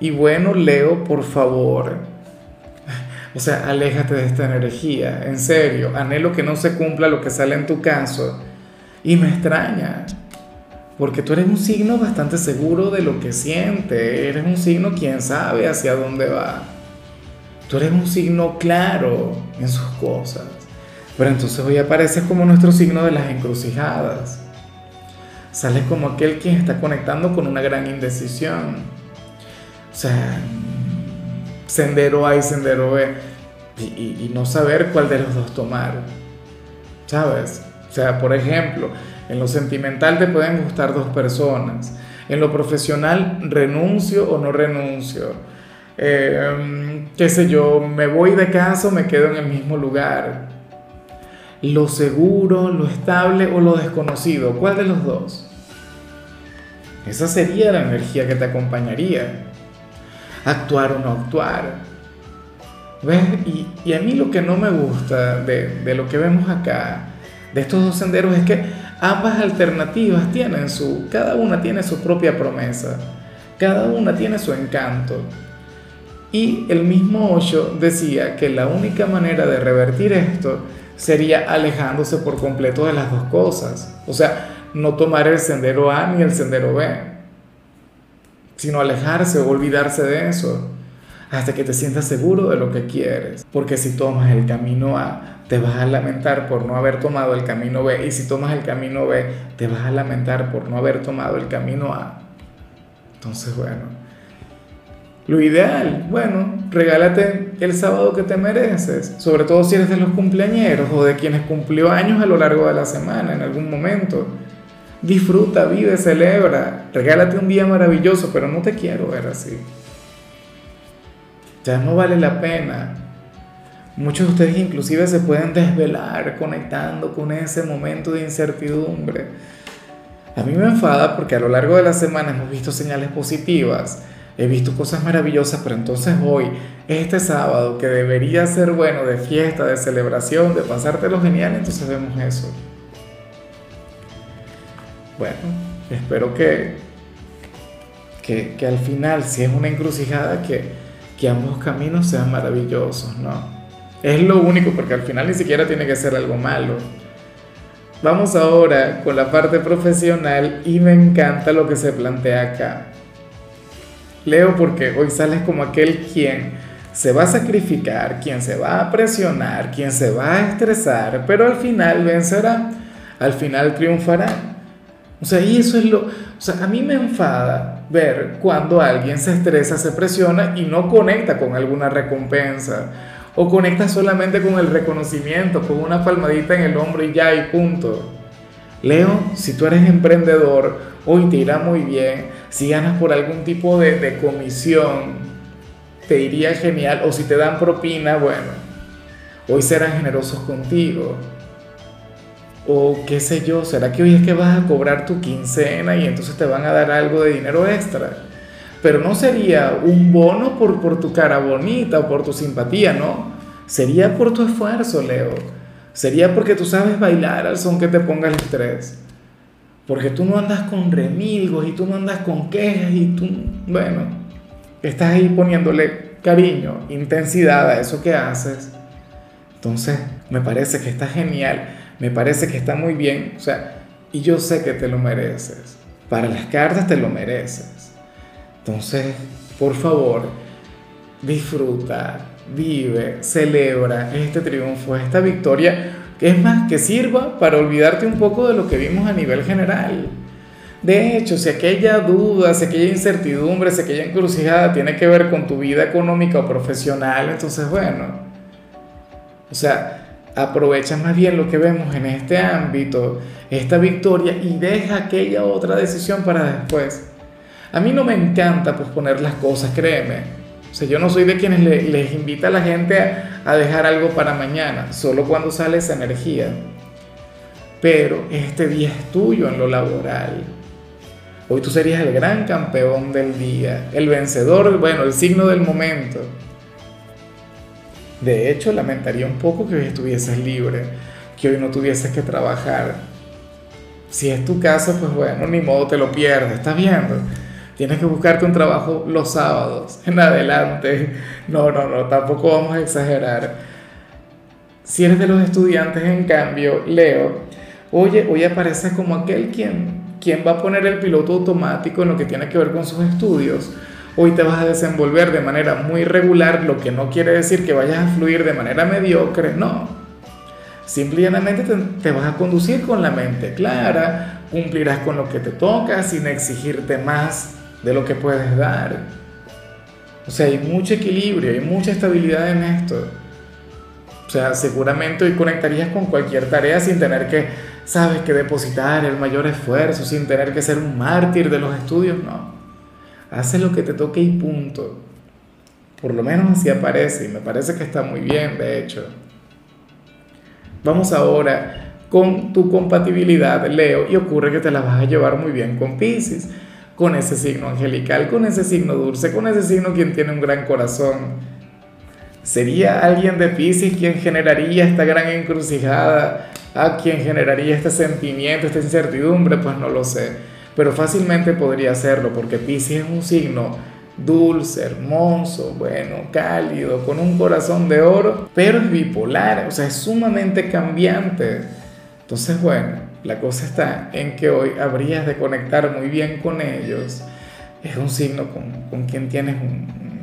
Y bueno, Leo, por favor, o sea, aléjate de esta energía, en serio, anhelo que no se cumpla lo que sale en tu caso. Y me extraña, porque tú eres un signo bastante seguro de lo que siente, eres un signo quien sabe hacia dónde va. Tú eres un signo claro en sus cosas. Pero entonces hoy apareces como nuestro signo de las encrucijadas. Sales como aquel quien está conectando con una gran indecisión o sea, sendero A y sendero B. Y, no saber cuál de los dos tomar. ¿Sabes? O sea, por ejemplo, en lo sentimental te pueden gustar dos personas. En lo profesional, renuncio o no renuncio. Eh, qué sé yo, me voy de casa o me quedo en el mismo lugar. Lo seguro, lo estable o lo desconocido. ¿Cuál de los dos? Esa sería la energía que te acompañaría actuar o no actuar. ¿Ves? Y, a mí lo que no me gusta de, lo que vemos acá, de estos dos senderos, es que ambas alternativas tienen su, cada una tiene su propia promesa, cada una tiene su encanto. Y el mismo Osho decía que la única manera de revertir esto sería alejándose por completo de las dos cosas. O sea, no tomar el sendero A ni el sendero B sino alejarse o olvidarse de eso hasta que te sientas seguro de lo que quieres. Porque si tomas el camino A, te vas a lamentar por no haber tomado el camino B. Y si tomas el camino B, te vas a lamentar por no haber tomado el camino A. Entonces, bueno, lo ideal, bueno, regálate el sábado que te mereces. Sobre todo si eres de los cumpleañeros o de quienes cumplió años a lo largo de la semana en algún momento. Disfruta, vive, celebra, regálate un día maravilloso, pero no te quiero ver así. Ya no vale la pena. Muchos de ustedes inclusive se pueden desvelar conectando con ese momento de incertidumbre. A mí me enfada porque a lo largo de la semana hemos visto señales positivas, he visto cosas maravillosas, pero entonces hoy, este sábado, que debería ser bueno de fiesta, de celebración, de pasártelo genial, entonces vemos eso. Bueno, espero que, que, al final, si es una encrucijada, que, que ambos caminos sean maravillosos, ¿no? Es lo único, porque al final ni siquiera tiene que ser algo malo. Vamos ahora con la parte profesional y me encanta lo que se plantea acá. Leo porque hoy sales como aquel quien se va a sacrificar, quien se va a presionar, quien se va a estresar, pero al final vencerá, al final triunfará. O sea, y eso es lo, o sea, a mí me enfada ver cuando alguien se estresa, se presiona y no conecta con alguna recompensa o conecta solamente con el reconocimiento, con una palmadita en el hombro y ya y punto. Leo, si tú eres emprendedor, hoy te irá muy bien. Si ganas por algún tipo de, de comisión, te iría genial. O si te dan propina, bueno, hoy serán generosos contigo. O qué sé yo, ¿será que hoy es que vas a cobrar tu quincena y entonces te van a dar algo de dinero extra? Pero no sería un bono por, por tu cara bonita o por tu simpatía, ¿no? Sería por tu esfuerzo, Leo. Sería porque tú sabes bailar al son que te ponga el estrés. Porque tú no andas con remilgos y tú no andas con quejas y tú, bueno, estás ahí poniéndole cariño, intensidad a eso que haces. Entonces, me parece que está genial me parece que está muy bien, o sea, y yo sé que te lo mereces. Para las cartas te lo mereces. Entonces, por favor, disfruta, vive, celebra este triunfo, esta victoria, que es más, que sirva para olvidarte un poco de lo que vimos a nivel general. De hecho, si aquella duda, si aquella incertidumbre, si aquella encrucijada tiene que ver con tu vida económica o profesional, entonces bueno, o sea, aprovecha más bien lo que vemos en este ámbito, esta victoria, y deja aquella otra decisión para después. A mí no me encanta posponer las cosas, créeme. O sea, yo no soy de quienes les invita a la gente a, a dejar algo para mañana, solo cuando sale esa energía. Pero este día es tuyo en lo laboral. Hoy tú serías el gran campeón del día, el vencedor, bueno, el signo del momento. De hecho, lamentaría un poco que hoy estuvieses libre, que hoy no tuvieses que trabajar. Si es tu caso, pues bueno, ni modo te lo pierdes, ¿estás viendo? Tienes que buscarte un trabajo los sábados, en adelante. No, no, no, tampoco vamos a exagerar. Si eres de los estudiantes, en cambio, Leo, oye, hoy aparece como aquel quien, quien va a poner el piloto automático en lo que tiene que ver con sus estudios Hoy te vas a desenvolver de manera muy regular, lo que no quiere decir que vayas a fluir de manera mediocre, no. Simplemente te, vas a conducir con la mente clara, cumplirás con lo que te toca sin exigirte más de lo que puedes dar. O sea, hay mucho equilibrio, hay mucha estabilidad en esto. O sea, seguramente hoy conectarías con cualquier tarea sin tener que, sabes, que depositar el mayor esfuerzo, sin tener que ser un mártir de los estudios, no. Hace lo que te toque y punto. Por lo menos así aparece y me parece que está muy bien, de hecho. Vamos ahora con tu compatibilidad, Leo, y ocurre que te la vas a llevar muy bien con Pisces, con ese signo angelical, con ese signo dulce, con ese signo quien tiene un gran corazón. ¿Sería alguien de Pisces quien generaría esta gran encrucijada? ¿A quien generaría este sentimiento, esta incertidumbre? Pues no lo sé pero fácilmente podría hacerlo porque Pisces es un signo dulce, hermoso, bueno, cálido, con un corazón de oro, pero es bipolar, o sea, es sumamente cambiante. Entonces, bueno, la cosa está en que hoy habrías de conectar muy bien con ellos. Es un signo con, con quien tienes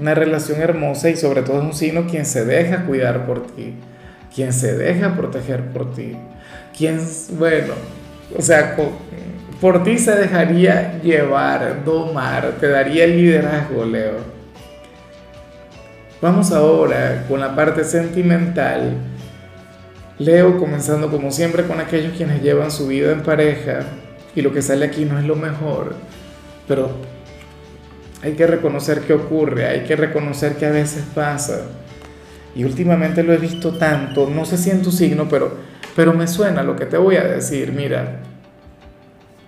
una relación hermosa y sobre todo es un signo quien se deja cuidar por ti, quien se deja proteger por ti, quien, bueno, o sea, por ti se dejaría llevar, domar, te daría el liderazgo, Leo. Vamos ahora con la parte sentimental. Leo, comenzando como siempre con aquellos quienes llevan su vida en pareja y lo que sale aquí no es lo mejor, pero hay que reconocer que ocurre, hay que reconocer que a veces pasa. Y últimamente lo he visto tanto, no sé si en tu signo, pero, pero me suena lo que te voy a decir. Mira,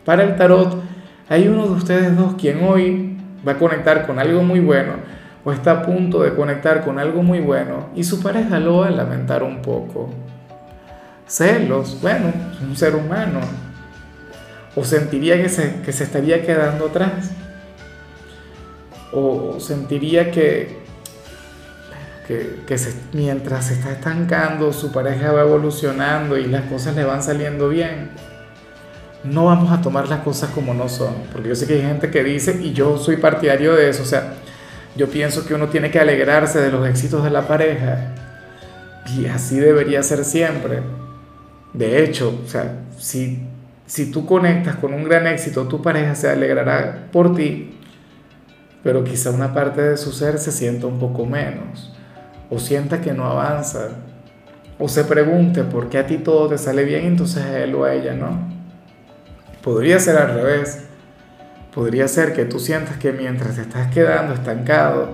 para el tarot, hay uno de ustedes dos quien hoy va a conectar con algo muy bueno o está a punto de conectar con algo muy bueno y su pareja lo va a lamentar un poco. Celos, bueno, es un ser humano. O sentiría que se, que se estaría quedando atrás. O sentiría que, que, mientras se está estancando, su pareja va evolucionando y las cosas le van saliendo bien no vamos a tomar las cosas como no son, porque yo sé que hay gente que dice, y yo soy partidario de eso, o sea, yo pienso que uno tiene que alegrarse de los éxitos de la pareja, y así debería ser siempre. De hecho, o sea, si, si tú conectas con un gran éxito, tu pareja se alegrará por ti, pero quizá una parte de su ser se sienta un poco menos, o sienta que no avanza, o se pregunte por qué a ti todo te sale bien, entonces a él o a ella no. Podría ser al revés. Podría ser que tú sientas que mientras te estás quedando estancado,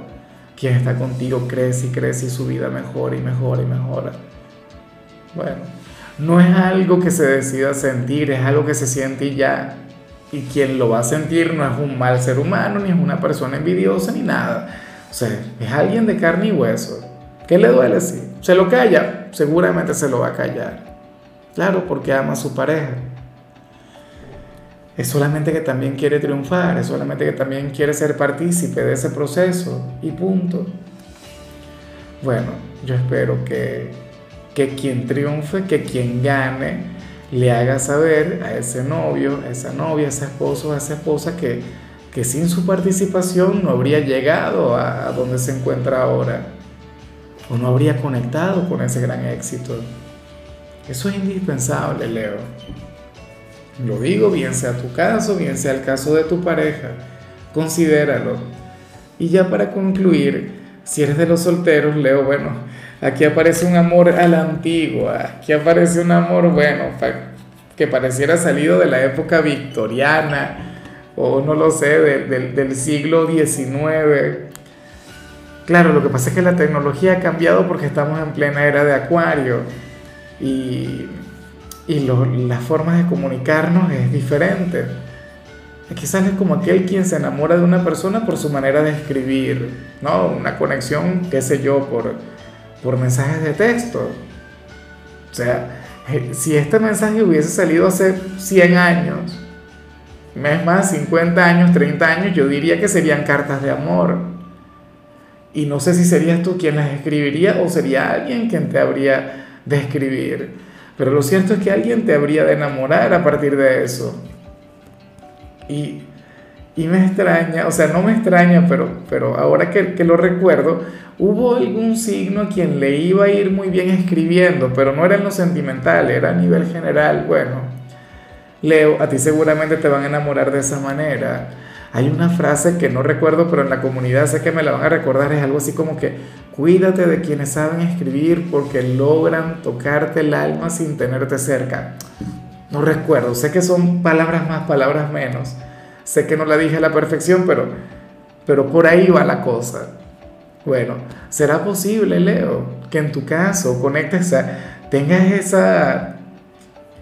quien está contigo crece y crece y su vida mejora y mejora y mejora. Bueno, no es algo que se decida sentir, es algo que se siente y ya. Y quien lo va a sentir no es un mal ser humano, ni es una persona envidiosa, ni nada. O sea, es alguien de carne y hueso. ¿Qué le duele así? ¿Se lo calla? Seguramente se lo va a callar. Claro, porque ama a su pareja es solamente que también quiere triunfar, es solamente que también quiere ser partícipe de ese proceso y punto. Bueno, yo espero que, que quien triunfe, que quien gane, le haga saber a ese novio, a esa novia, a ese esposo, a esa esposa que, que sin su participación no habría llegado a, a donde se encuentra ahora o no habría conectado con ese gran éxito. Eso es indispensable, Leo. Lo digo, bien sea tu caso, bien sea el caso de tu pareja, considéralo. Y ya para concluir, si eres de los solteros, Leo, bueno, aquí aparece un amor a la antigua, aquí aparece un amor, bueno, que pareciera salido de la época victoriana, o no lo sé, del siglo XIX. Claro, lo que pasa es que la tecnología ha cambiado porque estamos en plena era de acuario y, y las formas de comunicarnos es diferente. Quizás es como aquel quien se enamora de una persona por su manera de escribir, ¿no? Una conexión, qué sé yo, por, por mensajes de texto. O sea, eh, si este mensaje hubiese salido hace 100 años, es más, 50 años, 30 años, yo diría que serían cartas de amor. Y no sé si serías tú quien las escribiría o sería alguien quien te habría de escribir. Pero lo cierto es que alguien te habría de enamorar a partir de eso. Y, y me extraña, o sea, no me extraña, pero, pero ahora que, que, lo recuerdo, hubo algún signo a quien le iba a ir muy bien escribiendo, pero no era en lo sentimental, era a nivel general. Bueno, Leo, a ti seguramente te van a enamorar de esa manera. Hay una frase que no recuerdo, pero en la comunidad sé que me la van a recordar, es algo así como que cuídate de quienes saben escribir porque logran tocarte el alma sin tenerte cerca. No recuerdo, sé que son palabras más, palabras menos. Sé que no la dije a la perfección, pero, pero por ahí va la cosa. Bueno, ¿será posible, Leo, que en tu caso conectes tengas esa,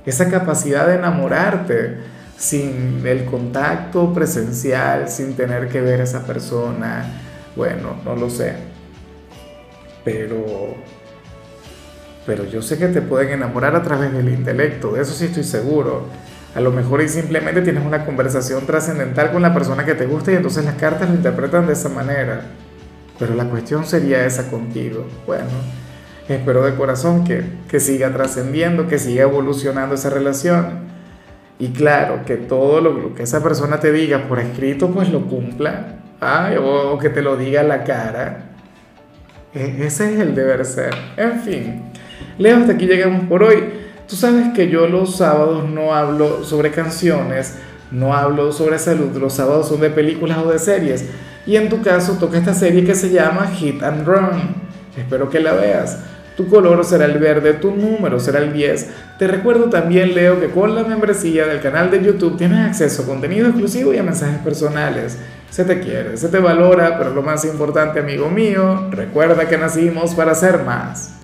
esa capacidad de enamorarte sin el contacto presencial, sin tener que ver a esa persona? Bueno, no lo sé. Pero pero yo sé que te pueden enamorar a través del intelecto, de eso sí estoy seguro. A lo mejor y simplemente tienes una conversación trascendental con la persona que te gusta y entonces las cartas lo interpretan de esa manera. Pero la cuestión sería esa contigo. Bueno, espero de corazón que, que siga trascendiendo, que siga evolucionando esa relación. Y claro, que todo lo, que esa persona te diga por escrito, pues lo cumpla. o, o que te lo diga a la cara. E, ese es el deber ser. En fin. Leo, hasta aquí llegamos por hoy. Tú sabes que yo los sábados no hablo sobre canciones, no hablo sobre salud, los sábados son de películas o de series. Y en tu caso toca esta serie que se llama Hit and Run. Espero que la veas. Tu color será el verde, tu número será el 10. Te recuerdo también, Leo, que con la membresía del canal de YouTube tienes acceso a contenido exclusivo y a mensajes personales. Se te quiere, se te valora, pero lo más importante, amigo mío, recuerda que nacimos para ser más.